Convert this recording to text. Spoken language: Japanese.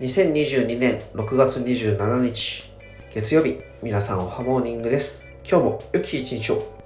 2022年6月27日月曜日皆さんおはモーニングです。今日も良き一日を。